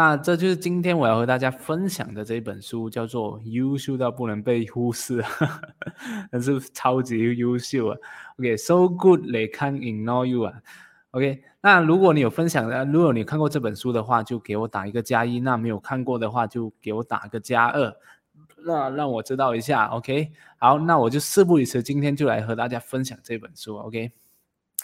那这就是今天我要和大家分享的这一本书，叫做《优秀到不能被忽视》，那是超级优秀啊！OK，so good they can't ignore you 啊！OK，那如果你有分享的，如果你看过这本书的话，就给我打一个加一；那没有看过的话，就给我打个加二，那让我知道一下。OK，好，那我就事不宜迟，今天就来和大家分享这本书。OK。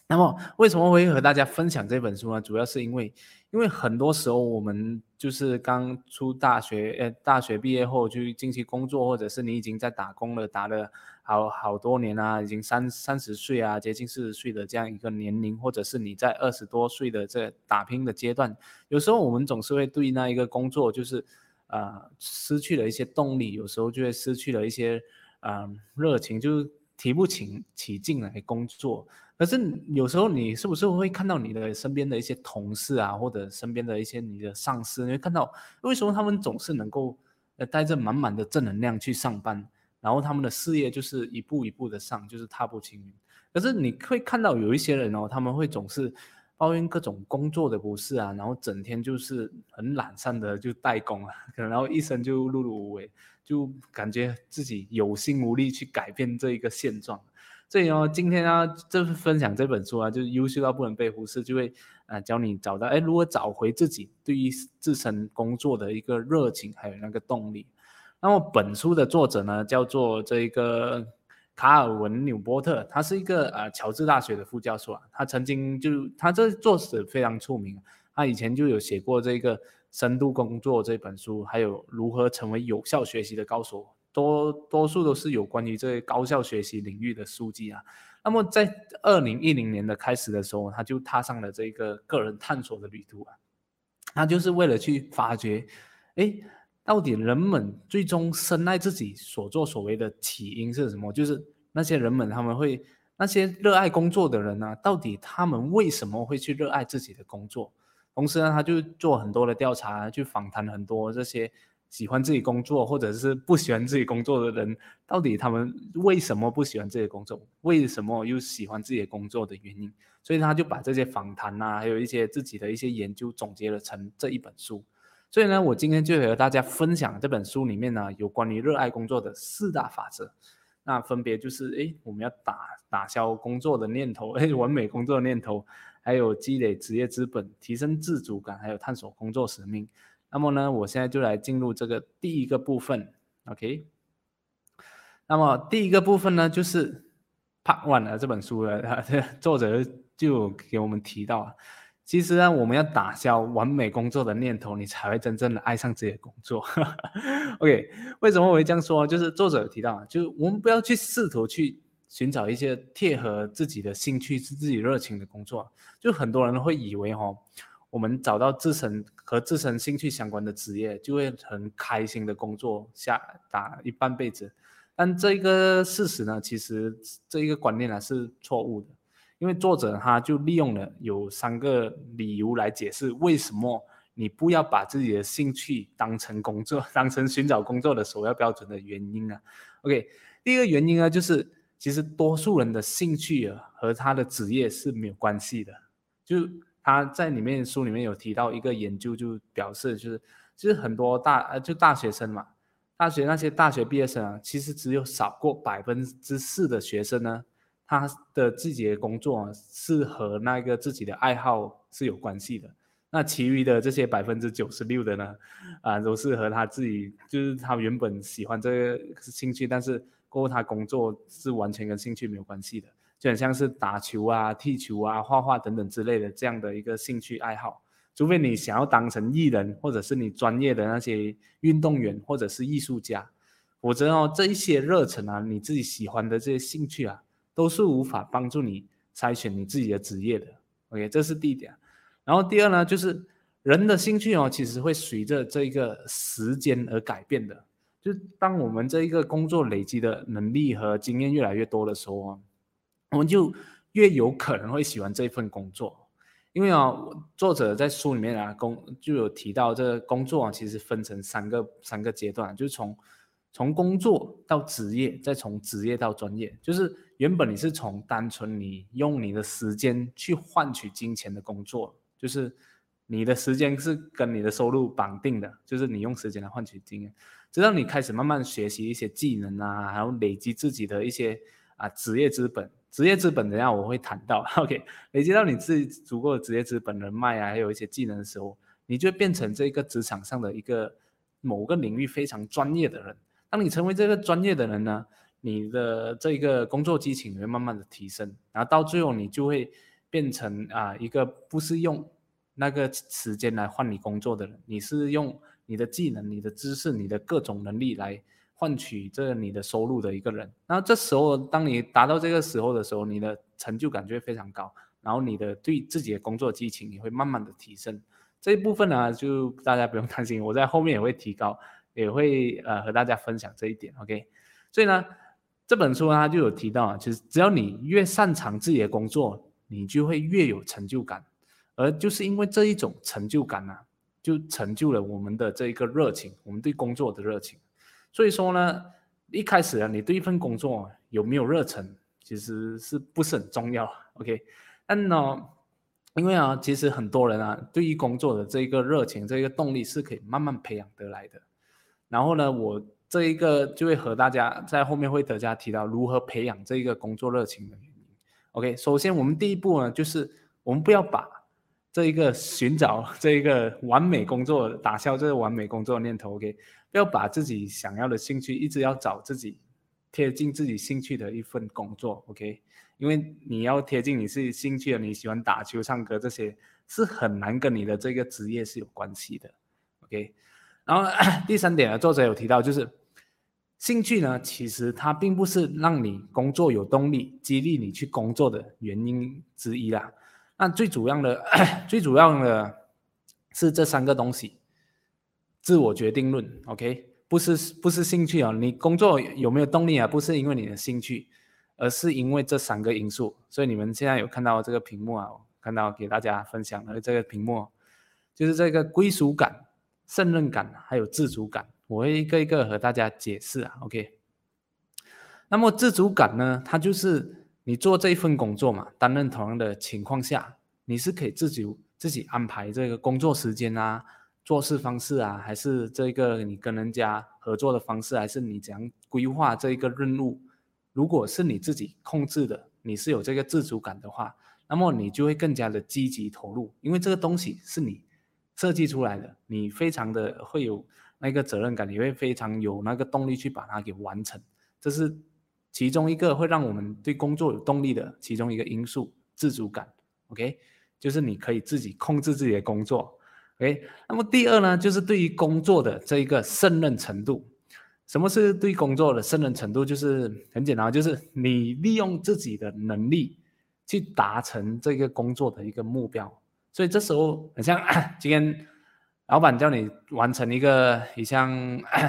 那么为什么会和大家分享这本书呢？主要是因为，因为很多时候我们就是刚出大学，呃，大学毕业后就进去工作，或者是你已经在打工了，打了好好多年啊，已经三三十岁啊，接近四十岁的这样一个年龄，或者是你在二十多岁的这打拼的阶段，有时候我们总是会对那一个工作就是呃失去了一些动力，有时候就会失去了一些嗯热情，就是提不起起劲来工作。可是有时候你是不是会看到你的身边的一些同事啊，或者身边的一些你的上司，你会看到为什么他们总是能够呃带着满满的正能量去上班，然后他们的事业就是一步一步的上，就是踏步青云。可是你会看到有一些人哦，他们会总是抱怨各种工作的不是啊，然后整天就是很懒散的就代工啊，可 能然后一生就碌碌无为，就感觉自己有心无力去改变这一个现状。所以哦，今天呢，这分享这本书啊，就是优秀到不能被忽视，就会啊教你找到哎，如何找回自己对于自身工作的一个热情，还有那个动力。那么本书的作者呢，叫做这个卡尔文纽波特，他是一个呃乔治大学的副教授啊，他曾经就他这作者非常出名，他以前就有写过这个深度工作这本书，还有如何成为有效学习的高手。多多数都是有关于这些高效学习领域的书籍啊。那么在二零一零年的开始的时候，他就踏上了这个个人探索的旅途啊。他就是为了去发掘，哎，到底人们最终深爱自己所作所为的起因是什么？就是那些人们他们会那些热爱工作的人呢，到底他们为什么会去热爱自己的工作？同时呢，他就做很多的调查，去访谈很多这些。喜欢自己工作或者是不喜欢自己工作的人，到底他们为什么不喜欢自己工作？为什么又喜欢自己工作的原因？所以他就把这些访谈呐，还有一些自己的一些研究总结了成这一本书。所以呢，我今天就和大家分享这本书里面呢，有关于热爱工作的四大法则。那分别就是：哎，我们要打打消工作的念头，哎，完美工作的念头，还有积累职业资本，提升自主感，还有探索工作使命。那么呢，我现在就来进入这个第一个部分，OK。那么第一个部分呢，就是 Part One 的这本书的 作者就给我们提到，其实呢，我们要打消完美工作的念头，你才会真正的爱上自己的工作。OK，为什么我会这样说？就是作者有提到，就是我们不要去试图去寻找一些贴合自己的兴趣、是自己热情的工作，就很多人会以为哦。我们找到自身和自身兴趣相关的职业，就会很开心的工作下打一半辈子。但这个事实呢，其实这一个观念呢是错误的，因为作者他就利用了有三个理由来解释为什么你不要把自己的兴趣当成工作，当成寻找工作的首要标准的原因啊。OK，第一个原因呢，就是其实多数人的兴趣啊和他的职业是没有关系的，就。他在里面书里面有提到一个研究，就表示就是，其实很多大呃就大学生嘛，大学那些大学毕业生啊，其实只有少过百分之四的学生呢，他的自己的工作是和那个自己的爱好是有关系的。那其余的这些百分之九十六的呢，啊，都是和他自己就是他原本喜欢这个兴趣，但是过后他工作是完全跟兴趣没有关系的。就很像是打球啊、踢球啊、画画等等之类的这样的一个兴趣爱好，除非你想要当成艺人，或者是你专业的那些运动员或者是艺术家，否则哦，这一些热忱啊，你自己喜欢的这些兴趣啊，都是无法帮助你筛选你自己的职业的。OK，这是第一点。然后第二呢，就是人的兴趣哦，其实会随着这一个时间而改变的。就当我们这一个工作累积的能力和经验越来越多的时候啊。我们就越有可能会喜欢这份工作，因为啊，作者在书里面啊，工就有提到这个工作啊，其实分成三个三个阶段，就是从从工作到职业，再从职业到专业。就是原本你是从单纯你用你的时间去换取金钱的工作，就是你的时间是跟你的收入绑定的，就是你用时间来换取经验。直到你开始慢慢学习一些技能啊，然后累积自己的一些啊职业资本。职业资本等下我会谈到。OK，累积到你自己足够的职业资本、人脉啊，还有一些技能的时候，你就变成这个职场上的一个某个领域非常专业的人。当你成为这个专业的人呢，你的这个工作激情会慢慢的提升，然后到最后你就会变成啊一个不是用那个时间来换你工作的人，你是用你的技能、你的知识、你的各种能力来换取这你的收入的一个人。然后这时候，当你达到这个时候的时候，你的成就感就会非常高，然后你的对自己的工作激情也会慢慢的提升。这一部分呢，就大家不用担心，我在后面也会提高。也会呃和大家分享这一点，OK，所以呢，这本书它就有提到，其实只要你越擅长自己的工作，你就会越有成就感，而就是因为这一种成就感呢，就成就了我们的这一个热情，我们对工作的热情。所以说呢，一开始啊，你对一份工作有没有热忱，其实是不是很重要，OK？但呢，因为啊，其实很多人啊，对于工作的这一个热情、这个动力是可以慢慢培养得来的。然后呢，我这一个就会和大家在后面会大家提到如何培养这一个工作热情的原因。OK，首先我们第一步呢，就是我们不要把这一个寻找这一个完美工作、打消这个完美工作的念头。OK，要把自己想要的兴趣一直要找自己贴近自己兴趣的一份工作。OK，因为你要贴近你自己兴趣的，你喜欢打球、唱歌这些，是很难跟你的这个职业是有关系的。OK。然后 第三点呢，作者有提到，就是兴趣呢，其实它并不是让你工作有动力、激励你去工作的原因之一啦。那最主要的、最主要的是这三个东西：自我决定论，OK，不是不是兴趣啊，你工作有没有动力啊？不是因为你的兴趣，而是因为这三个因素。所以你们现在有看到这个屏幕啊，看到给大家分享的这个屏幕，就是这个归属感。胜任感还有自主感，我会一个一个和大家解释啊。OK，那么自主感呢，它就是你做这一份工作嘛，担任同样的情况下，你是可以自己自己安排这个工作时间啊、做事方式啊，还是这个你跟人家合作的方式，还是你怎样规划这一个任务？如果是你自己控制的，你是有这个自主感的话，那么你就会更加的积极投入，因为这个东西是你。设计出来的，你非常的会有那个责任感，你会非常有那个动力去把它给完成，这是其中一个会让我们对工作有动力的其中一个因素，自主感。OK，就是你可以自己控制自己的工作。OK，那么第二呢，就是对于工作的这一个胜任程度。什么是对工作的胜任程度？就是很简单，就是你利用自己的能力去达成这个工作的一个目标。所以这时候，很像 今天老板叫你完成一个一项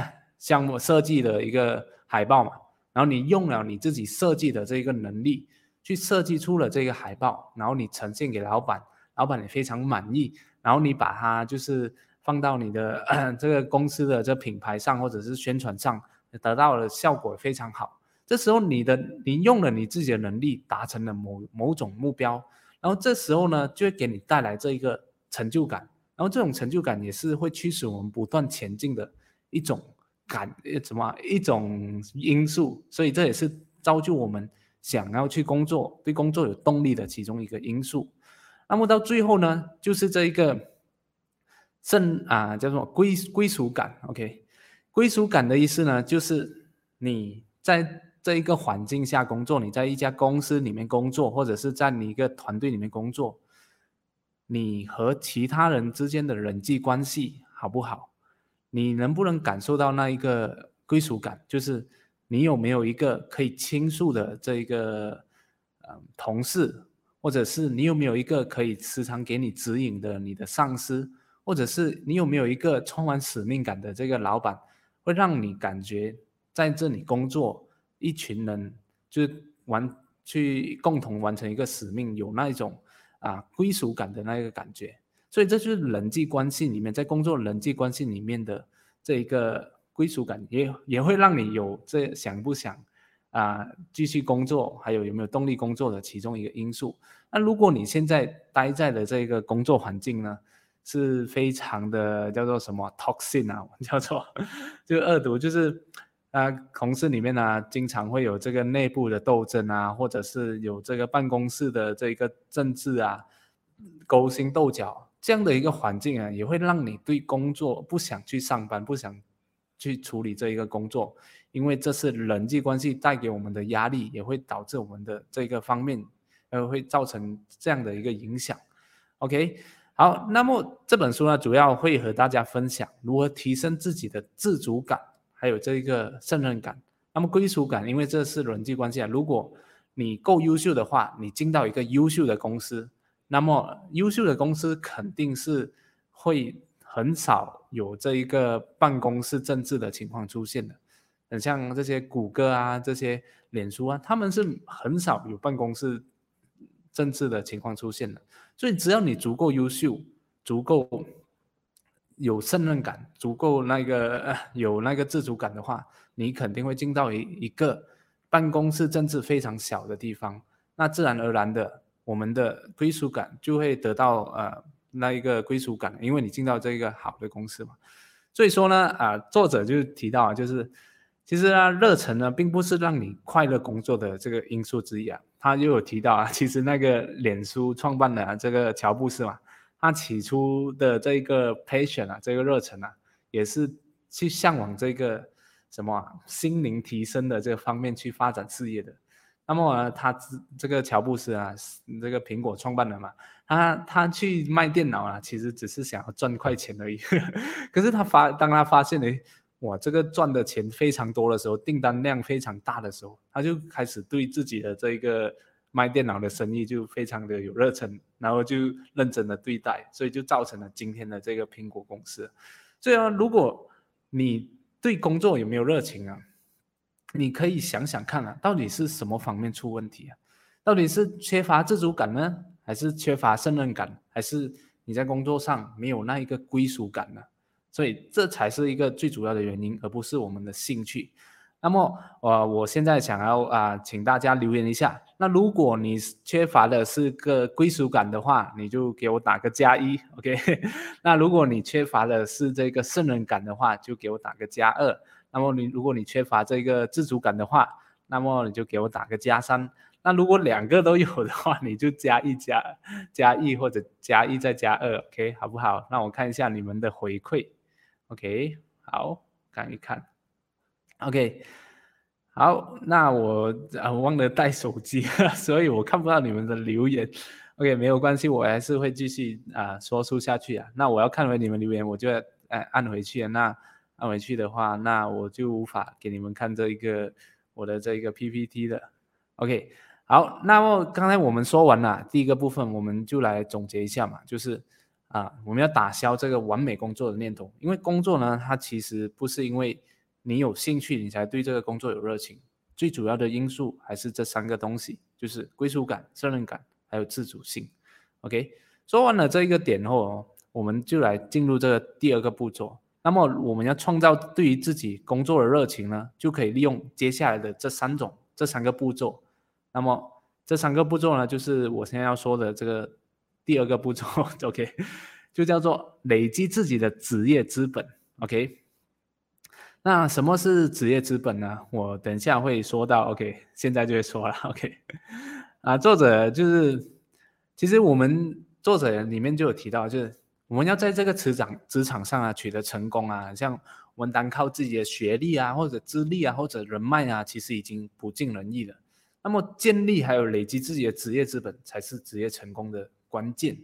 项目设计的一个海报嘛，然后你用了你自己设计的这个能力去设计出了这个海报，然后你呈现给老板，老板也非常满意，然后你把它就是放到你的 这个公司的这品牌上或者是宣传上，得到的效果非常好。这时候你的你用了你自己的能力达成了某某种目标。然后这时候呢，就会给你带来这一个成就感，然后这种成就感也是会驱使我们不断前进的一种感，呃什么一种因素，所以这也是造就我们想要去工作、对工作有动力的其中一个因素。那么到最后呢，就是这一个胜啊，叫做归归属感。OK，归属感的意思呢，就是你在。这一个环境下工作，你在一家公司里面工作，或者是在你一个团队里面工作，你和其他人之间的人际关系好不好？你能不能感受到那一个归属感？就是你有没有一个可以倾诉的这一个嗯同事，或者是你有没有一个可以时常给你指引的你的上司，或者是你有没有一个充满使命感的这个老板，会让你感觉在这里工作？一群人就是完去共同完成一个使命，有那一种啊归属感的那个感觉，所以这就是人际关系里面，在工作人际关系里面的这一个归属感，也也会让你有这想不想啊继续工作，还有有没有动力工作的其中一个因素。那如果你现在待在的这个工作环境呢，是非常的叫做什么 toxin 啊，叫做就恶毒，就是啊，同事里面呢经常会有这个内部的斗争啊，或者是有这个办公室的这个政治啊，勾心斗角这样的一个环境啊，也会让你对工作不想去上班，不想去处理这一个工作。因为这是人际关系带给我们的压力，也会导致我们的这个方面，呃，会造成这样的一个影响。OK，好，那么这本书呢，主要会和大家分享如何提升自己的自主感，还有这一个胜任感。那么归属感，因为这是人际关系啊。如果你够优秀的话，你进到一个优秀的公司，那么优秀的公司肯定是会很少有这一个办公室政治的情况出现的。很像这些谷歌啊，这些脸书啊，他们是很少有办公室政治的情况出现的。所以只要你足够优秀，足够有胜任感，足够那个 有那个自主感的话，你肯定会进到一一个办公室政治非常小的地方。那自然而然的，我们的归属感就会得到呃那一个归属感，因为你进到这个好的公司嘛。所以说呢，啊，作者就提到啊，就是。其实啊，热忱呢，并不是让你快乐工作的这个因素之一啊。他又有提到啊，其实那个脸书创办的这个乔布斯嘛，他起初的这个 passion 啊，这个热忱啊，也是去向往这个什么心灵提升的这个方面去发展事业的。那么呢，他这这个乔布斯啊，这个苹果创办人嘛，他他去卖电脑啊，其实只是想要赚快钱而已。可是他发，当他发现了。哇，这个赚的钱非常多的时候，订单量非常大的时候，他就开始对自己的这一个卖电脑的生意就非常的有热忱，然后就认真的对待，所以就造成了今天的这个苹果公司。所以啊，如果你对工作有没有热情啊，你可以想想看啊，到底是什么方面出问题啊？到底是缺乏自主感呢，还是缺乏胜任感，还是你在工作上没有那一个归属感呢？所以这才是一个最主要的原因，而不是我们的兴趣。那么，呃，我现在想要啊，请大家留言一下。那如果你缺乏的是个归属感的话，你就给我打个加一，OK？那如果你缺乏的是这个胜任感的话，就给我打个加二。那么你如果你缺乏这个自主感的话，那么你就给我打个加三。那如果两个都有的话，你就加一加加一或者加一再加二，OK？好不好？那我看一下你们的回馈。OK，好，看一看。OK，好，那我啊忘了带手机，所以我看不到你们的留言。OK，没有关系，我还是会继续啊说出下去啊。那我要看回你们留言，我就按按回去。那按回去的话，那我就无法给你们看这一个我的这一个 PPT 的。OK，好，那么刚才我们说完了第一个部分，我们就来总结一下嘛，就是。啊，我们要打消这个完美工作的念头，因为工作呢，它其实不是因为你有兴趣你才对这个工作有热情，最主要的因素还是这三个东西，就是归属感、责任感还有自主性。OK，说完了这一个点后哦，我们就来进入这个第二个步骤。那么我们要创造对于自己工作的热情呢，就可以利用接下来的这三种、这三个步骤。那么这三个步骤呢，就是我现在要说的这个。第二个步骤，OK，就叫做累积自己的职业资本，OK。那什么是职业资本呢？我等下会说到，OK，现在就会说了，OK。啊，作者就是，其实我们作者里面就有提到，就是我们要在这个职场职场上啊取得成功啊，像我们单靠自己的学历啊，或者资历啊，或者人脉啊，其实已经不尽人意了。那么建立还有累积自己的职业资本，才是职业成功的。关键，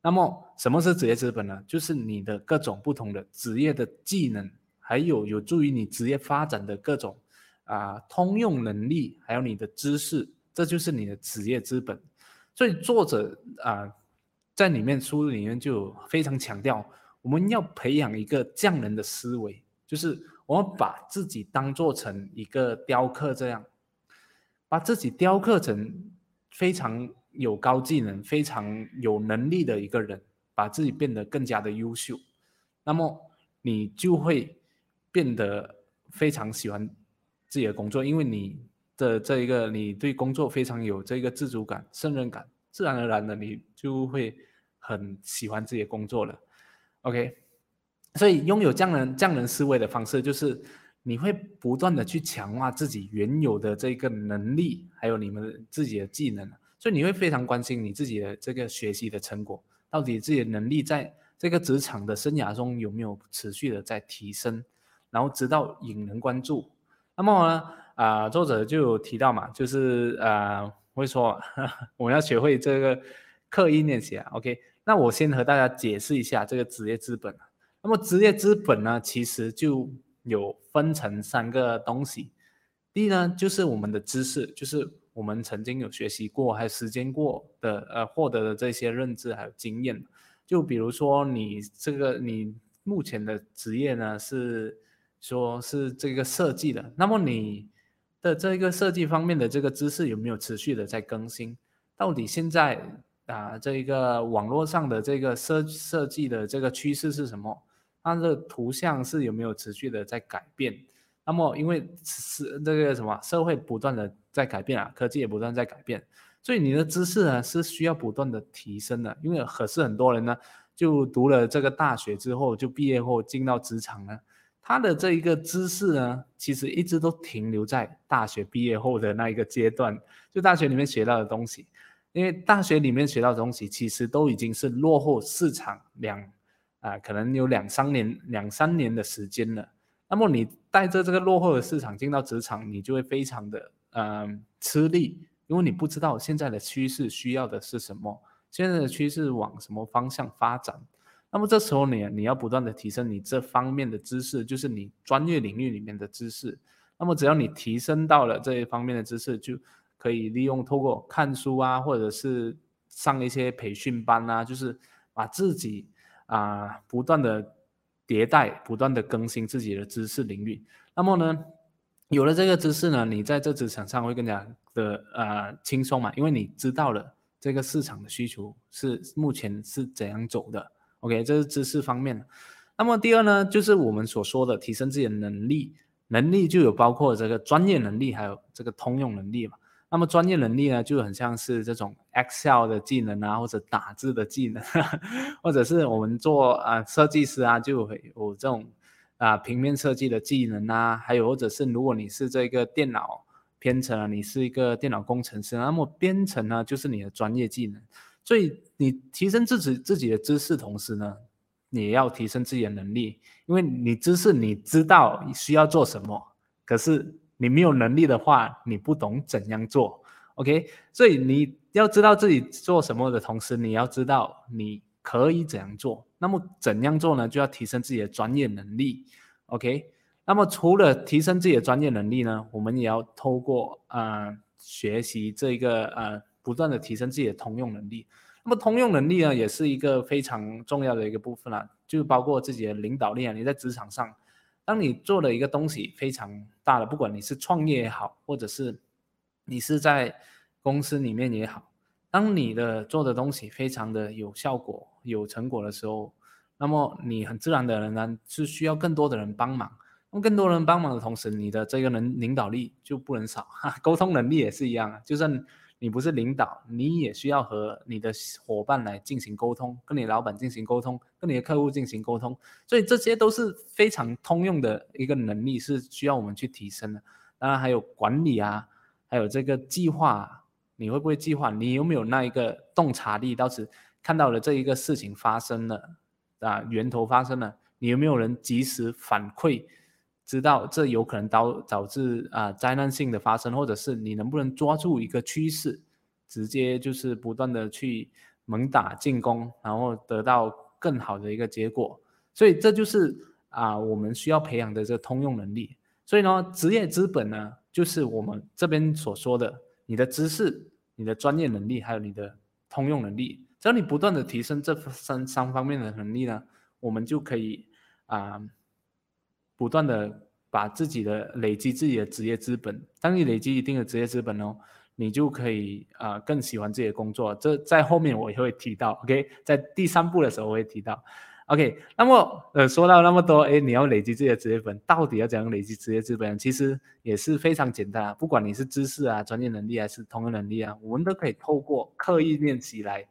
那么什么是职业资本呢？就是你的各种不同的职业的技能，还有有助于你职业发展的各种啊通用能力，还有你的知识，这就是你的职业资本。所以作者啊在里面书里面就非常强调，我们要培养一个匠人的思维，就是我们把自己当做成一个雕刻这样，把自己雕刻成非常。有高技能、非常有能力的一个人，把自己变得更加的优秀，那么你就会变得非常喜欢自己的工作，因为你的这一个你对工作非常有这个自主感、胜任感，自然而然的你就会很喜欢自己的工作了。OK，所以拥有匠人匠人思维的方式，就是你会不断的去强化自己原有的这个能力，还有你们自己的技能，所以你会非常关心你自己的这个学习的成果，到底自己的能力在这个职场的生涯中有没有持续的在提升，然后直到引人关注。那么呢，啊，作者就有提到嘛，就是啊，会说 我要学会这个刻意练习啊，OK。那我先和大家解释一下这个职业资本。那么职业资本呢，其实就有分成三个东西。第一呢，就是我们的知识，就是我们曾经有学习过，还有实践过的，呃，获得的这些认知还有经验。就比如说你这个你目前的职业呢，是说是这个设计的，那么你的这个设计方面的这个知识有没有持续的在更新？到底现在？啊，这一个网络上的这个设设计的这个趋势是什么？它的图像是有没有持续的在改变？那么，因为是这个什么社会不断的在改变啊，科技也不断在改变，所以你的知识呢是需要不断的提升的。因为可是很多人呢，就读了这个大学之后，就毕业后进到职场呢，他的这一个知识呢，其实一直都停留在大学毕业后的那一个阶段，就大学里面学到的东西。因为大学里面学到的东西，其实都已经是落后市场两啊，可能有两三年、两三年的时间了。那么你带着这个落后的市场进到职场，你就会非常的嗯吃力，因为你不知道现在的趋势需要的是什么，现在的趋势往什么方向发展。那么这时候你你要不断的提升你这方面的知识，就是你专业领域里面的知识。那么只要你提升到了这一方面的知识，就可以利用透过看书啊，或者是上一些培训班啊，就是把自己啊不断的迭代，不断的更新自己的知识领域。那么呢，有了这个知识呢，你在这职场上会更加的呃轻松嘛，因为你知道了这个市场的需求是目前是怎样走的。OK，这是知识方面。那么第二呢，就是我们所说的提升自己的能力，能力就有包括这个专业能力，还有这个通用能力嘛。那么专业能力呢，就很像是这种 Excel 的技能啊，或者打字的技能，或者是我们做啊设计师啊，就会有这种啊平面设计的技能啊，还有或者是如果你是这个电脑编程，你是一个电脑工程师，那么编程呢就是你的专业技能。所以你提升自己自己的知识同时呢，你也要提升自己的能力，因为你知识你知道需要做什么，可是。你没有能力的话，你不懂怎样做，OK？所以你要知道自己做什么的同时，你要知道你可以怎样做。那么怎样做呢？就要提升自己的专业能力，OK？那么除了提升自己的专业能力呢，我们也要透过呃学习这个呃不断的提升自己的通用能力。那么通用能力呢，也是一个非常重要的一个部分啦，就包括自己的领导力啊，你在职场上。当你做了一个东西非常大了，不管你是创业也好，或者是你是在公司里面也好，当你的做的东西非常的有效果、有成果的时候，那么你很自然的仍然是需要更多的人帮忙。那么更多人帮忙的同时，你的这个人领导力就不能少，哈，沟通能力也是一样，就算。你不是领导，你也需要和你的伙伴来进行沟通，跟你老板进行沟通，跟你的客户进行沟通，所以这些都是非常通用的一个能力，是需要我们去提升的。当然还有管理啊，还有这个计划，你会不会计划？你有没有那一个洞察力？当时看到了这一个事情发生了啊，源头发生了，你有没有人及时反馈？知道这有可能导导致啊灾难性的发生，或者是你能不能抓住一个趋势，直接就是不断的去猛打进攻，然后得到更好的一个结果。所以这就是啊我们需要培养的这个通用能力。所以呢，职业资本呢，就是我们这边所说的你的知识、你的专业能力，还有你的通用能力。只要你不断的提升这三三方面的能力呢，我们就可以啊。不断的把自己的累积自己的职业资本，当你累积一定的职业资本哦，你就可以啊更喜欢自己的工作。这在后面我也会提到，OK，在第三步的时候我会提到，OK。那么呃说到那么多，哎，你要累积自己的职业本，到底要怎样累积职业资本？其实也是非常简单啊，不管你是知识啊、专业能力还是通用能力啊，我们都可以透过刻意练习来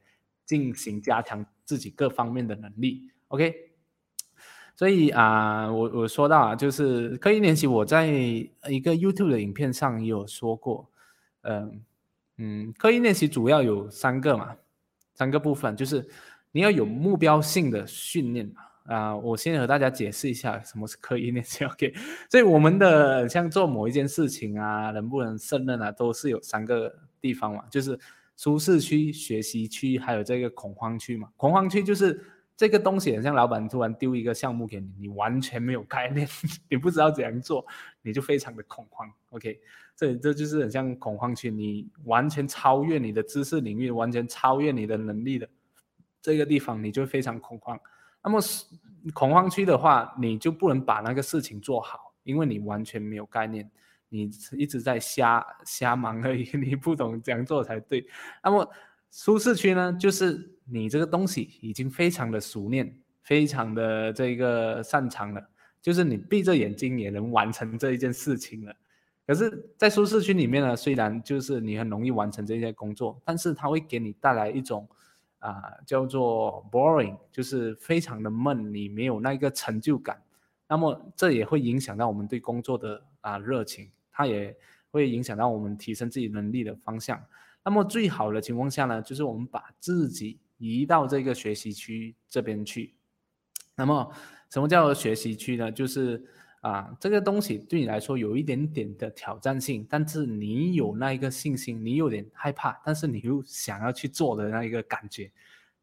进行加强自己各方面的能力，OK。所以啊，我我说到啊，就是刻意练习，我在一个 YouTube 的影片上也有说过，嗯嗯，刻意练习主要有三个嘛，三个部分，就是你要有目标性的训练嘛。啊，我先和大家解释一下什么是刻意练习。OK，所以我们的像做某一件事情啊，能不能胜任啊，都是有三个地方嘛，就是舒适区、学习区，还有这个恐慌区嘛。恐慌区就是这个东西，很像老板突然丢一个项目给你，你完全没有概念，你不知道怎样做，你就非常的恐慌。OK，这这就是很像恐慌区，你完全超越你的知识领域，完全超越你的能力的这个地方，你就非常恐慌。那么恐慌区的话，你就不能把那个事情做好，因为你完全没有概念，你一直在瞎瞎忙而已，你不懂怎样做才对。那么舒适区呢，就是你这个东西已经非常的熟练，非常的这个擅长了，就是你闭着眼睛也能完成这一件事情了。可是，在舒适区里面呢，虽然就是你很容易完成这些工作，但是它会给你带来一种。啊，叫做 boring，就是非常的闷，你没有那个成就感，那么这也会影响到我们对工作的啊热情，它也会影响到我们提升自己能力的方向。那么最好的情况下呢，就是我们把自己移到这个学习区这边去。那么什么叫做学习区呢？就是。啊，这个东西对你来说有一点点的挑战性，但是你有那一个信心，你有点害怕，但是你又想要去做的那一个感觉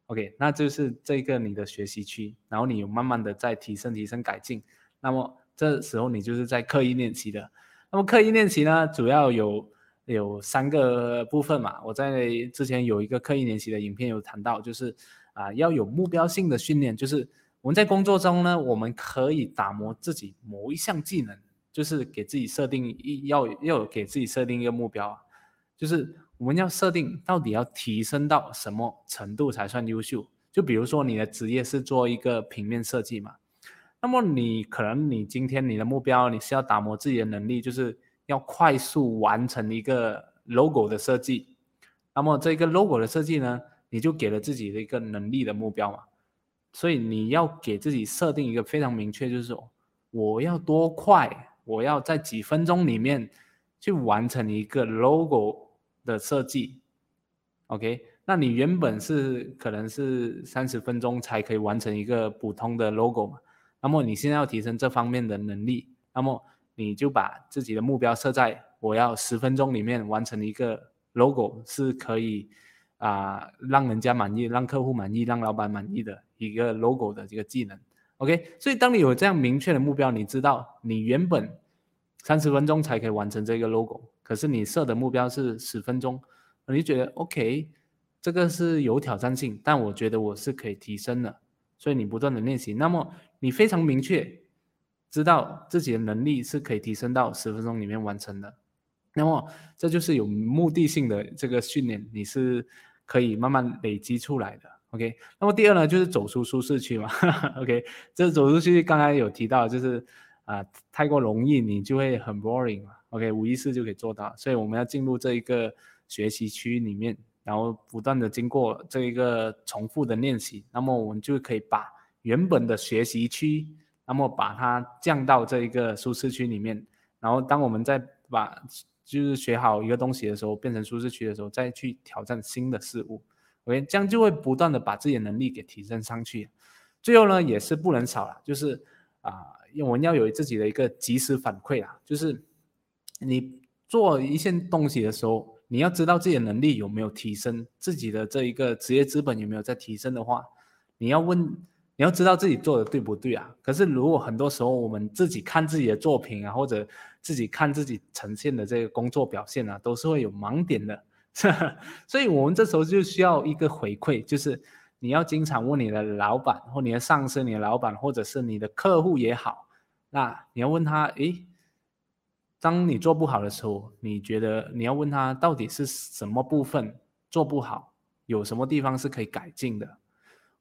，OK，那就是这个你的学习区，然后你有慢慢的在提升、提升、改进，那么这时候你就是在刻意练习的。那么刻意练习呢，主要有有三个部分嘛，我在之前有一个刻意练习的影片有谈到，就是啊要有目标性的训练，就是。我们在工作中呢，我们可以打磨自己某一项技能，就是给自己设定一要要给自己设定一个目标啊，就是我们要设定到底要提升到什么程度才算优秀。就比如说你的职业是做一个平面设计嘛，那么你可能你今天你的目标你是要打磨自己的能力，就是要快速完成一个 logo 的设计。那么这个 logo 的设计呢，你就给了自己的一个能力的目标嘛。所以你要给自己设定一个非常明确，就是说我要多快，我要在几分钟里面去完成一个 logo 的设计。OK，那你原本是可能是三十分钟才可以完成一个普通的 logo 嘛？那么你现在要提升这方面的能力，那么你就把自己的目标设在我要十分钟里面完成一个 logo 是可以。啊，让人家满意，让客户满意，让老板满意的一个 logo 的这个技能，OK。所以当你有这样明确的目标，你知道你原本三十分钟才可以完成这个 logo，可是你设的目标是十分钟，你觉得 OK，这个是有挑战性，但我觉得我是可以提升的。所以你不断的练习，那么你非常明确知道自己的能力是可以提升到十分钟里面完成的。那么这就是有目的性的这个训练，你是可以慢慢累积出来的。OK，那么第二呢，就是走出舒适区嘛。OK，这走出去刚才有提到，就是啊太过容易，你就会很 boring 嘛。OK，无意识就可以做到，所以我们要进入这一个学习区里面，然后不断的经过这一个重复的练习，那么我们就可以把原本的学习区，那么把它降到这一个舒适区里面，然后当我们在把就是学好一个东西的时候，变成舒适区的时候，再去挑战新的事物，OK，这样就会不断的把自己的能力给提升上去。最后呢，也是不能少了，就是啊，我们要有自己的一个及时反馈啊，就是你做一件东西的时候，你要知道自己的能力有没有提升，自己的这一个职业资本有没有在提升的话，你要问。你要知道自己做的对不对啊？可是如果很多时候我们自己看自己的作品啊，或者自己看自己呈现的这个工作表现啊，都是会有盲点的。所以我们这时候就需要一个回馈，就是你要经常问你的老板或你的上司、你的老板或者是你的客户也好，那你要问他：诶，当你做不好的时候，你觉得你要问他到底是什么部分做不好，有什么地方是可以改进的？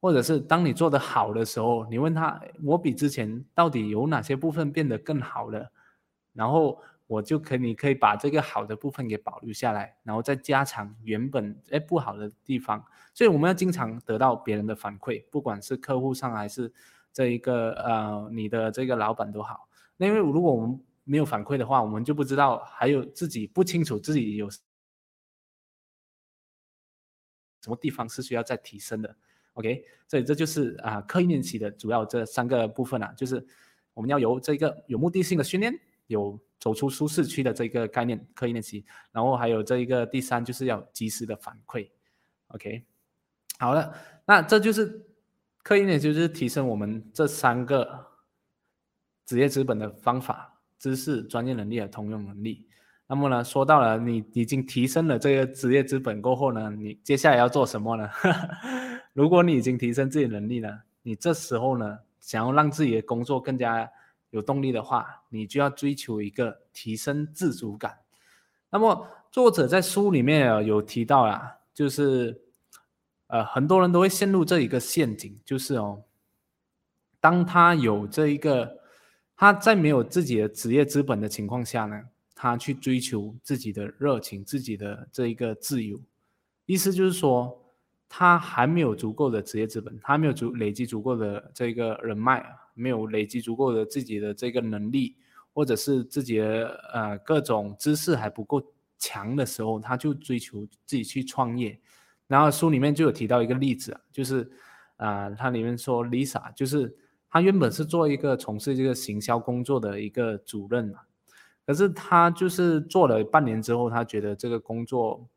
或者是当你做的好的时候，你问他，我比之前到底有哪些部分变得更好了，然后我就可你可以把这个好的部分给保留下来，然后再加强原本哎不好的地方。所以我们要经常得到别人的反馈，不管是客户上还是这一个呃你的这个老板都好。那因为如果我们没有反馈的话，我们就不知道还有自己不清楚自己有什么地方是需要再提升的。OK，所以这就是啊刻意练习的主要这三个部分啊，就是我们要有这个有目的性的训练，有。走出舒适区的这个概念，刻意练习，然后还有这一个第三就是要及时的反馈，OK，好了，那这就是刻意练习，就是提升我们这三个职业资本的方法、知识、专业能力和通用能力。那么呢，说到了你已经提升了这个职业资本过后呢，你接下来要做什么呢？如果你已经提升自己能力了，你这时候呢，想要让自己的工作更加。有动力的话，你就要追求一个提升自主感。那么作者在书里面啊有提到啦，就是呃很多人都会陷入这一个陷阱，就是哦，当他有这一个他在没有自己的职业资本的情况下呢，他去追求自己的热情、自己的这一个自由，意思就是说。他还没有足够的职业资本，他没有足累积足够的这个人脉，没有累积足够的自己的这个能力，或者是自己的呃各种知识还不够强的时候，他就追求自己去创业。然后书里面就有提到一个例子，就是啊，它里面说 Lisa，就是她原本是做一个从事这个行销工作的一个主任嘛，可是她就是做了半年之后，她觉得这个工作。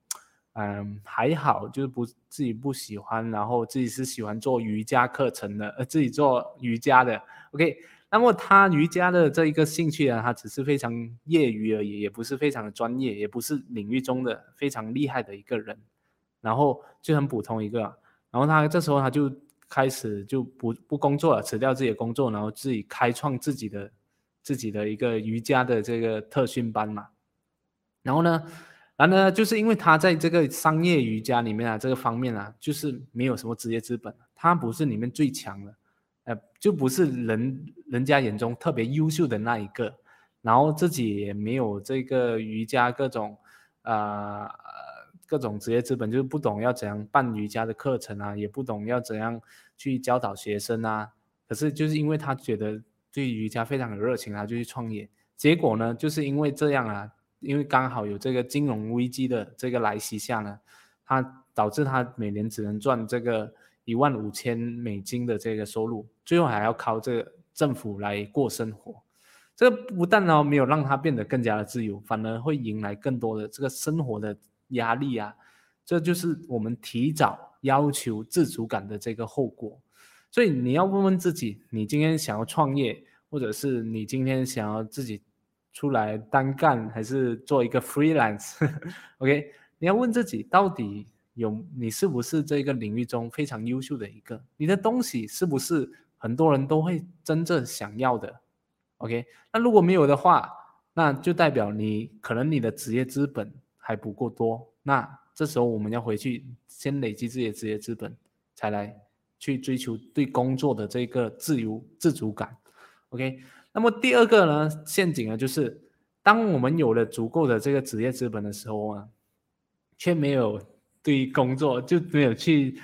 嗯，还好，就是不自己不喜欢，然后自己是喜欢做瑜伽课程的，呃，自己做瑜伽的。OK，那么他瑜伽的这一个兴趣呢，他只是非常业余而已，也不是非常的专业，也不是领域中的非常厉害的一个人，然后就很普通一个。然后他这时候他就开始就不不工作了，辞掉自己的工作，然后自己开创自己的自己的一个瑜伽的这个特训班嘛。然后呢？然后呢，就是因为他在这个商业瑜伽里面啊，这个方面啊，就是没有什么职业资本，他不是里面最强的，呃，就不是人人家眼中特别优秀的那一个，然后自己也没有这个瑜伽各种，呃，各种职业资本，就是不懂要怎样办瑜伽的课程啊，也不懂要怎样去教导学生啊。可是就是因为他觉得对瑜伽非常有热情啊，就去创业，结果呢，就是因为这样啊。因为刚好有这个金融危机的这个来袭下呢，它导致他每年只能赚这个一万五千美金的这个收入，最后还要靠这个政府来过生活。这个不但呢没有让他变得更加的自由，反而会迎来更多的这个生活的压力啊！这就是我们提早要求自主感的这个后果。所以你要问问自己，你今天想要创业，或者是你今天想要自己。出来单干还是做一个 freelance？OK，你要问自己，到底有你是不是这个领域中非常优秀的一个？你的东西是不是很多人都会真正想要的？OK，那如果没有的话，那就代表你可能你的职业资本还不够多。那这时候我们要回去先累积自己的职业资本，才来去追求对工作的这个自由自主感。OK。那么第二个呢陷阱呢，就是当我们有了足够的这个职业资本的时候啊，却没有对工作就没有去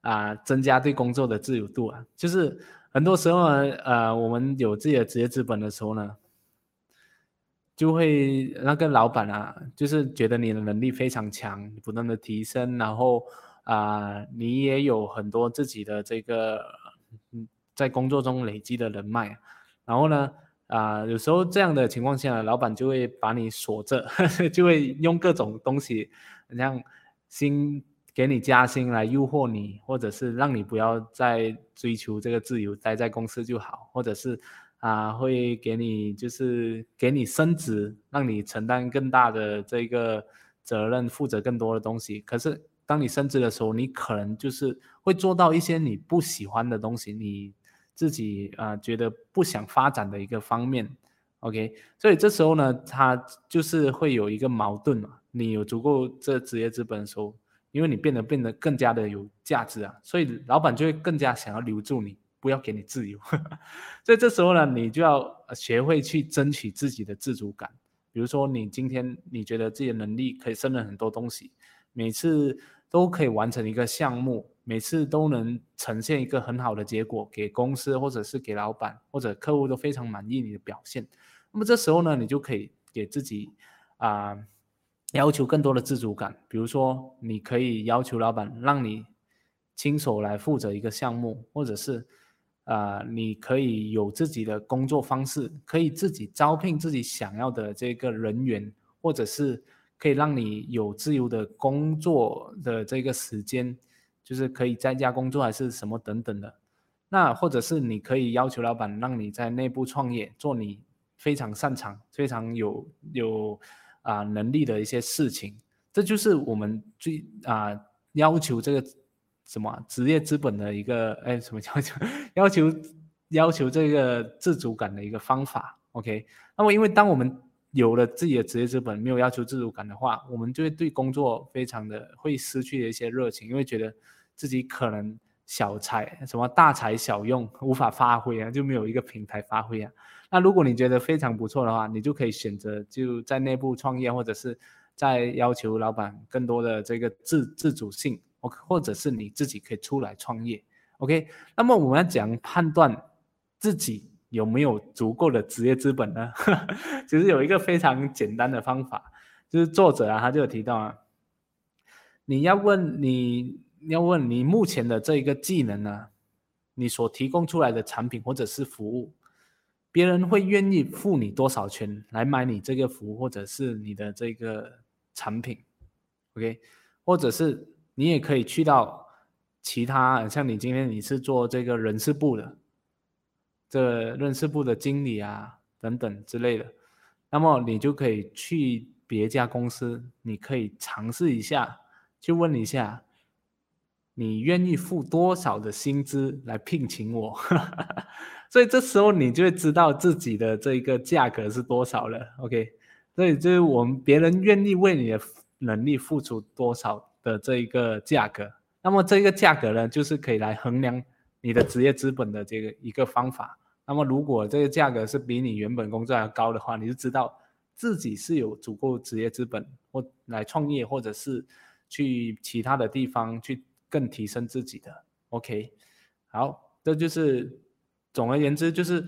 啊增加对工作的自由度啊。就是很多时候呢，呃，我们有自己的职业资本的时候呢，就会那个老板啊，就是觉得你的能力非常强，不断的提升，然后啊，你也有很多自己的这个嗯在工作中累积的人脉。然后呢，啊，有时候这样的情况下，老板就会把你锁着，就会用各种东西，像薪给你加薪来诱惑你，或者是让你不要再追求这个自由，待在公司就好，或者是啊，会给你就是给你升职，让你承担更大的这个责任，负责更多的东西。可是当你升职的时候，你可能就是会做到一些你不喜欢的东西，你。自己啊觉得不想发展的一个方面，OK，所以这时候呢，他就是会有一个矛盾嘛。你有足够这职业资本的时候，因为你变得变得更加的有价值啊，所以老板就会更加想要留住你，不要给你自由。所以这时候呢，你就要学会去争取自己的自主感。比如说，你今天你觉得自己的能力可以胜任很多东西，每次都可以完成一个项目，每次都能呈现一个很好的结果给公司或者是给老板或者客户都非常满意你的表现。那么这时候呢，你就可以给自己啊要求更多的自主感，比如说你可以要求老板让你亲手来负责一个项目，或者是啊你可以有自己的工作方式，可以自己招聘自己想要的这个人员，或者是可以让你有自由的工作的这个时间，就是可以在家工作还是什么等等的。那或者是你可以要求老板让你在内部创业，做你。非常擅长、非常有有啊能力的一些事情，这就是我们最啊要求这个什么职业资本的一个哎什么要求要求要求这个自主感的一个方法。OK，那么因为当我们有了自己的职业资本，没有要求自主感的话，我们就会对工作非常的会失去一些热情，因为觉得自己可能小才什么大材小用，无法发挥啊，就没有一个平台发挥啊。那如果你觉得非常不错的话，你就可以选择就在内部创业，或者是在要求老板更多的这个自自主性，或或者是你自己可以出来创业。OK，那么我们要讲判断自己有没有足够的职业资本呢？其实有一个非常简单的方法，就是作者啊他就有提到啊，你要问你要问你目前的这一个技能呢，你所提供出来的产品或者是服务。别人会愿意付你多少钱来买你这个服务，或者是你的这个产品，OK？或者是你也可以去到其他，像你今天你是做这个人事部的，这人事部的经理啊等等之类的，那么你就可以去别家公司，你可以尝试一下，去问一下，你愿意付多少的薪资来聘请我？所以这时候你就会知道自己的这一个价格是多少了，OK？所以就是我们别人愿意为你的能力付出多少的这一个价格，那么这个价格呢，就是可以来衡量你的职业资本的这个一个方法。那么如果这个价格是比你原本工作要高的话，你就知道自己是有足够职业资本或来创业，或者是去其他的地方去更提升自己的，OK？好，这就是。总而言之，就是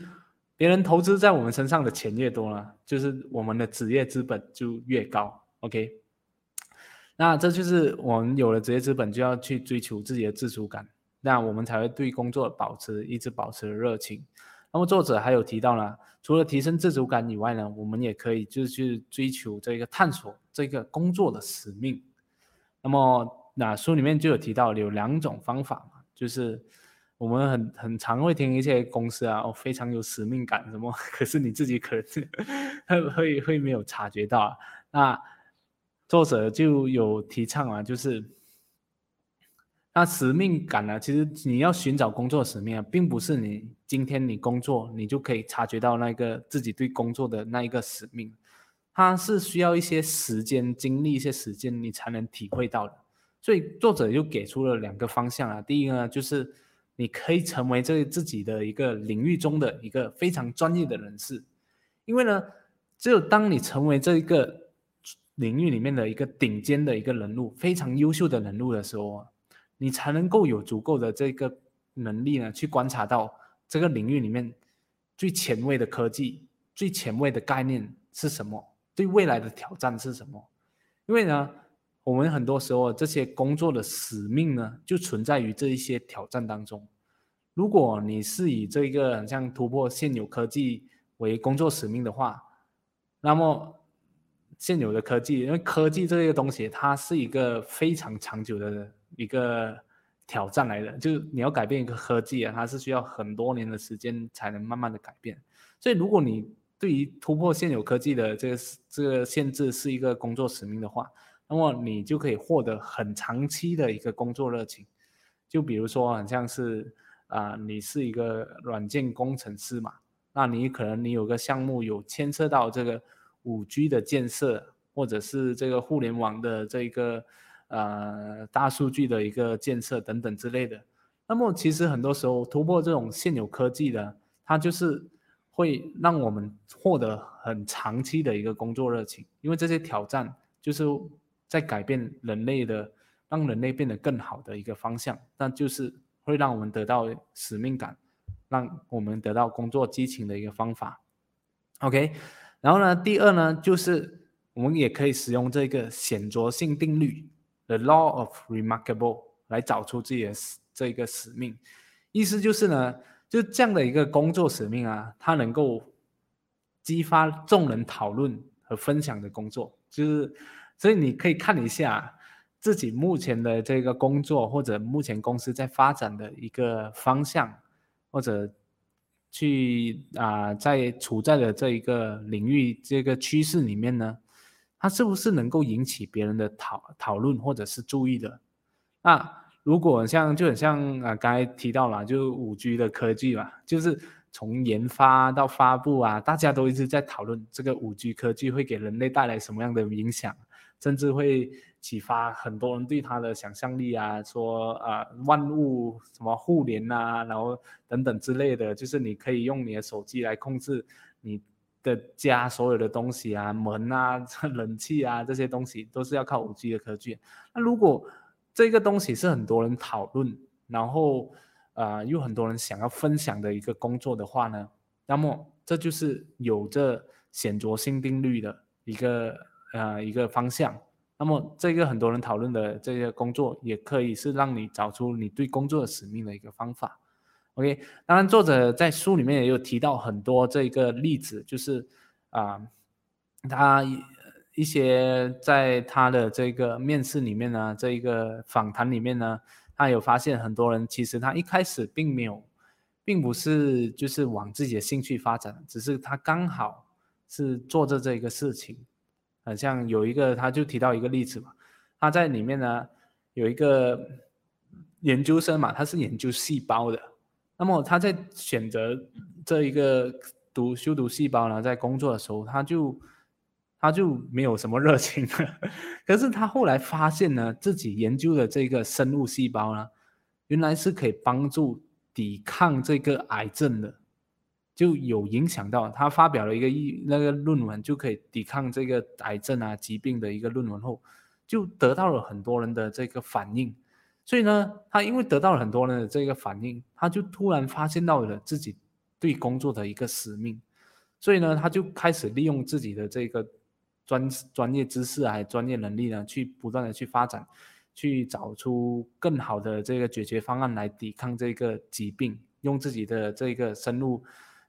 别人投资在我们身上的钱越多呢，就是我们的职业资本就越高。OK，那这就是我们有了职业资本，就要去追求自己的自主感，那我们才会对工作保持一直保持热情。那么作者还有提到呢，除了提升自主感以外呢，我们也可以就是去追求这个探索这个工作的使命。那么那书里面就有提到有两种方法嘛，就是。我们很很常会听一些公司啊，哦，非常有使命感什么，可是你自己可能会会没有察觉到啊。那作者就有提倡啊，就是那使命感呢，其实你要寻找工作使命啊，并不是你今天你工作你就可以察觉到那个自己对工作的那一个使命，它是需要一些时间、经历一些时间你才能体会到的。所以作者又给出了两个方向啊，第一个呢就是。你可以成为这自己的一个领域中的一个非常专业的人士，因为呢，只有当你成为这一个领域里面的一个顶尖的一个人物，非常优秀的人物的时候，你才能够有足够的这个能力呢，去观察到这个领域里面最前卫的科技、最前卫的概念是什么，对未来的挑战是什么，因为呢。我们很多时候这些工作的使命呢，就存在于这一些挑战当中。如果你是以这个像突破现有科技为工作使命的话，那么现有的科技，因为科技这个东西，它是一个非常长久的一个挑战来的。就是你要改变一个科技啊，它是需要很多年的时间才能慢慢的改变。所以，如果你对于突破现有科技的这个这个限制是一个工作使命的话，那么你就可以获得很长期的一个工作热情，就比如说，很像是啊，你是一个软件工程师嘛，那你可能你有个项目有牵涉到这个五 G 的建设，或者是这个互联网的这个呃大数据的一个建设等等之类的。那么其实很多时候突破这种现有科技的，它就是会让我们获得很长期的一个工作热情，因为这些挑战就是。在改变人类的让人类变得更好的一个方向，那就是会让我们得到使命感，让我们得到工作激情的一个方法。OK，然后呢，第二呢，就是我们也可以使用这个显着性定律 （the law of remarkable） 来找出自己的这个使命。意思就是呢，就这样的一个工作使命啊，它能够激发众人讨论和分享的工作，就是所以你可以看一下自己目前的这个工作或者目前公司在发展的一个方向，或者。去啊，在处在的这一个领域、这个趋势里面呢，它是不是能够引起别人的讨讨论或者是注意的？那如果像就很像啊，刚才提到了，就五 G 的科技嘛，就是从研发到发布啊，大家都一直在讨论这个五 G 科技会给人类带来什么样的影响，甚至会。启发很多人对他的想象力啊，说啊万物什么互联啊，然后等等之类的，就是你可以用你的手机来控制你的家所有的东西啊，门啊、冷气啊这些东西都是要靠五 G 的科技。那如果这个东西是很多人讨论，然后啊又很多人想要分享的一个工作的话呢，那么这就是有着显着性定律的一个呃一个方向。那么，这个很多人讨论的这个工作，也可以是让你找出你对工作的使命的一个方法。OK，当然，作者在书里面也有提到很多这个例子，就是啊，他一些在他的这个面试里面呢，这一个访谈里面呢，他有发现很多人其实他一开始并没有，并不是就是往自己的兴趣发展，只是他刚好是做着这个事情。很像有一个，他就提到一个例子嘛，他在里面呢有一个研究生嘛，他是研究细胞的，那么他在选择这一个读修读细胞呢，在工作的时候，他就他就没有什么热情，可是他后来发现呢，自己研究的这个生物细胞呢，原来是可以帮助抵抗这个癌症的。就有影响到他发表了一个一那个论文，就可以抵抗这个癌症啊疾病的一个论文后，就得到了很多人的这个反应。所以呢，他因为得到了很多人的这个反应，他就突然发现到了自己对工作的一个使命。所以呢，他就开始利用自己的这个专专业知识还有、专业能力呢，去不断的去发展，去找出更好的这个解决方案来抵抗这个疾病，用自己的这个深入。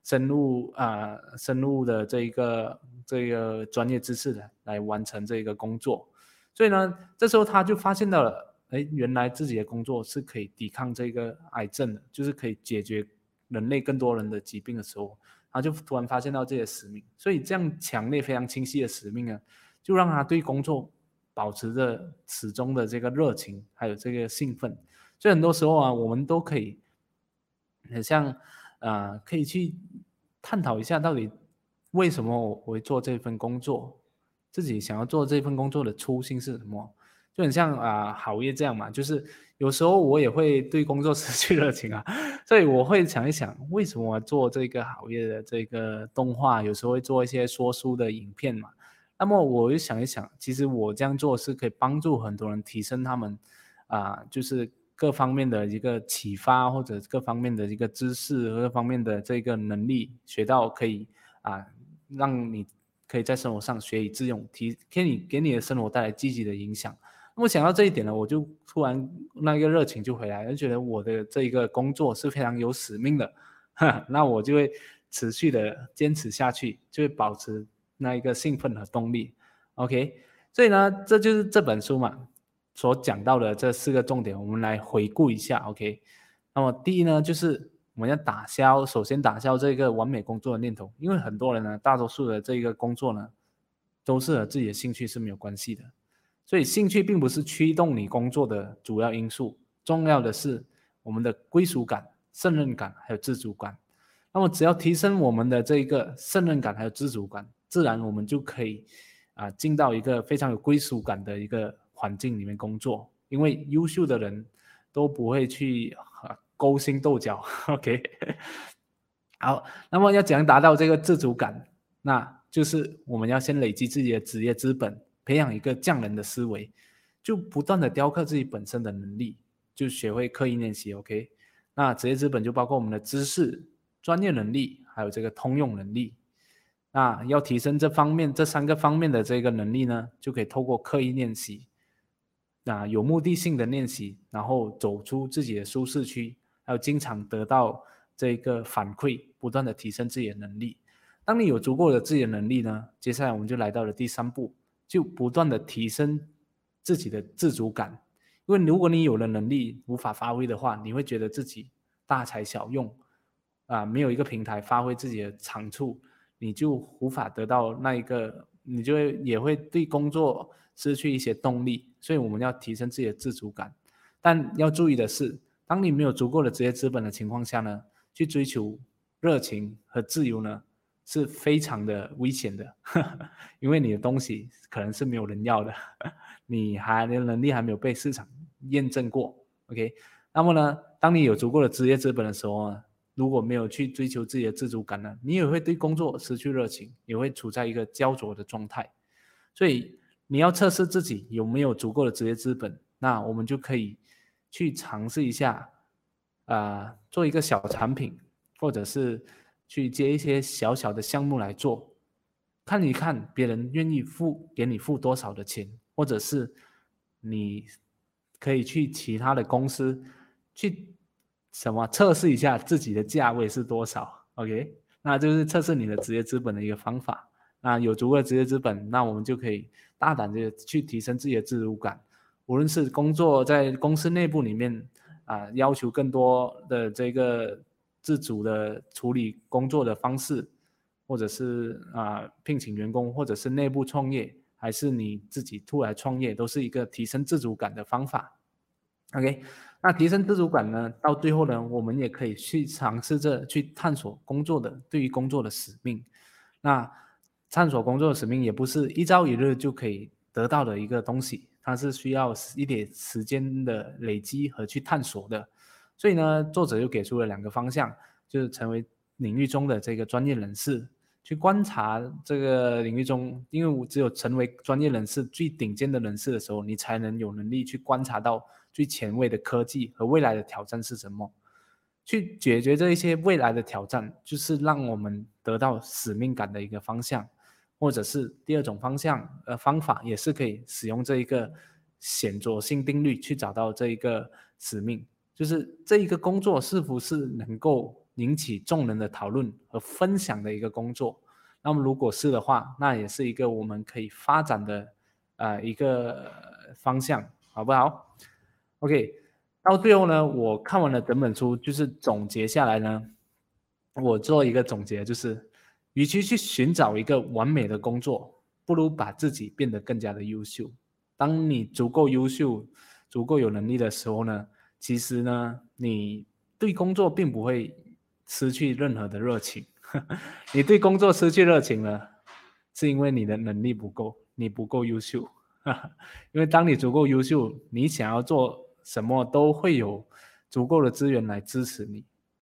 深入啊，深入的这一个这个专业知识的来完成这一个工作，所以呢，这时候他就发现到了，哎，原来自己的工作是可以抵抗这个癌症的，就是可以解决人类更多人的疾病的时候，他就突然发现到这些使命，所以这样强烈、非常清晰的使命呢，就让他对工作保持着始终的这个热情，还有这个兴奋。所以很多时候啊，我们都可以很像。啊，可以去探讨一下，到底为什么我会做这份工作？自己想要做这份工作的初心是什么？就很像啊，好业这样嘛，就是有时候我也会对工作失去热情啊，所以我会想一想，为什么做这个好业的这个动画？有时候会做一些说书的影片嘛。那么我就想一想，其实我这样做是可以帮助很多人提升他们啊，就是。各方面的一个启发，或者各方面的一个知识，各方面的这个能力学到，可以啊，让你可以在生活上学以致用，提给你给你的生活带来积极的影响。那么想到这一点呢，我就突然那个热情就回来，就觉得我的这一个工作是非常有使命的，那我就会持续的坚持下去，就会保持那一个兴奋和动力。OK，所以呢，这就是这本书嘛。所讲到的这四个重点，我们来回顾一下。OK，那么第一呢，就是我们要打消，首先打消这个完美工作的念头，因为很多人呢，大多数的这个工作呢，都是和自己的兴趣是没有关系的，所以兴趣并不是驱动你工作的主要因素，重要的是我们的归属感、胜任感还有自主感。那么只要提升我们的这一个胜任感还有自主感，自然我们就可以啊进到一个非常有归属感的一个。环境里面工作，因为优秀的人都不会去勾心斗角。OK，好，那么要怎样达到这个自主感？那就是我们要先累积自己的职业资本，培养一个匠人的思维，就不断的雕刻自己本身的能力，就学会刻意练习。OK，那职业资本就包括我们的知识、专业能力，还有这个通用能力。那要提升这方面这三个方面的这个能力呢，就可以透过刻意练习，那有目的性的练习，然后走出自己的舒适区，还有经常得到这个反馈，不断的提升自己的能力。当你有足够的自己的能力呢，接下来我们就来到了第三步，就不断的提升自己的自主感。因为如果你有了能力无法发挥的话，你会觉得自己大材小用，啊，没有一个平台发挥自己的长处。你就无法得到那一个，你就会也会对工作失去一些动力，所以我们要提升自己的自主感。但要注意的是，当你没有足够的职业资本的情况下呢，去追求热情和自由呢，是非常的危险的，因为你的东西可能是没有人要的，你还的能力还没有被市场验证过。OK，那么呢，当你有足够的职业资本的时候呢？如果没有去追求自己的自主感呢，你也会对工作失去热情，也会处在一个焦灼的状态。所以你要测试自己有没有足够的职业资本，那我们就可以去尝试一下，啊，做一个小产品，或者是去接一些小小的项目来做，看一看别人愿意付给你付多少的钱，或者是你可以去其他的公司去。什么测试一下自己的价位是多少？OK，那就是测试你的职业资本的一个方法。啊有足够的职业资本，那我们就可以大胆的去提升自己的自主感。无论是工作在公司内部里面啊，要求更多的这个自主的处理工作的方式，或者是啊聘请员工，或者是内部创业，还是你自己出来创业，都是一个提升自主感的方法。OK。那提升自主感呢？到最后呢，我们也可以去尝试着去探索工作的对于工作的使命。那探索工作的使命也不是一朝一日就可以得到的一个东西，它是需要一点时间的累积和去探索的。所以呢，作者又给出了两个方向，就是成为领域中的这个专业人士，去观察这个领域中，因为我只有成为专业人士最顶尖的人士的时候，你才能有能力去观察到。最前卫的科技和未来的挑战是什么？去解决这一些未来的挑战，就是让我们得到使命感的一个方向，或者是第二种方向呃方法，也是可以使用这一个显着性定律去找到这一个使命，就是这一个工作是否是能够引起众人的讨论和分享的一个工作。那么如果是的话，那也是一个我们可以发展的呃一个方向，好不好？OK，到最后呢，我看完了整本书，就是总结下来呢，我做一个总结，就是，与其去寻找一个完美的工作，不如把自己变得更加的优秀。当你足够优秀、足够有能力的时候呢，其实呢，你对工作并不会失去任何的热情。你对工作失去热情了，是因为你的能力不够，你不够优秀。因为当你足够优秀，你想要做。什么都会有足够的资源来支持你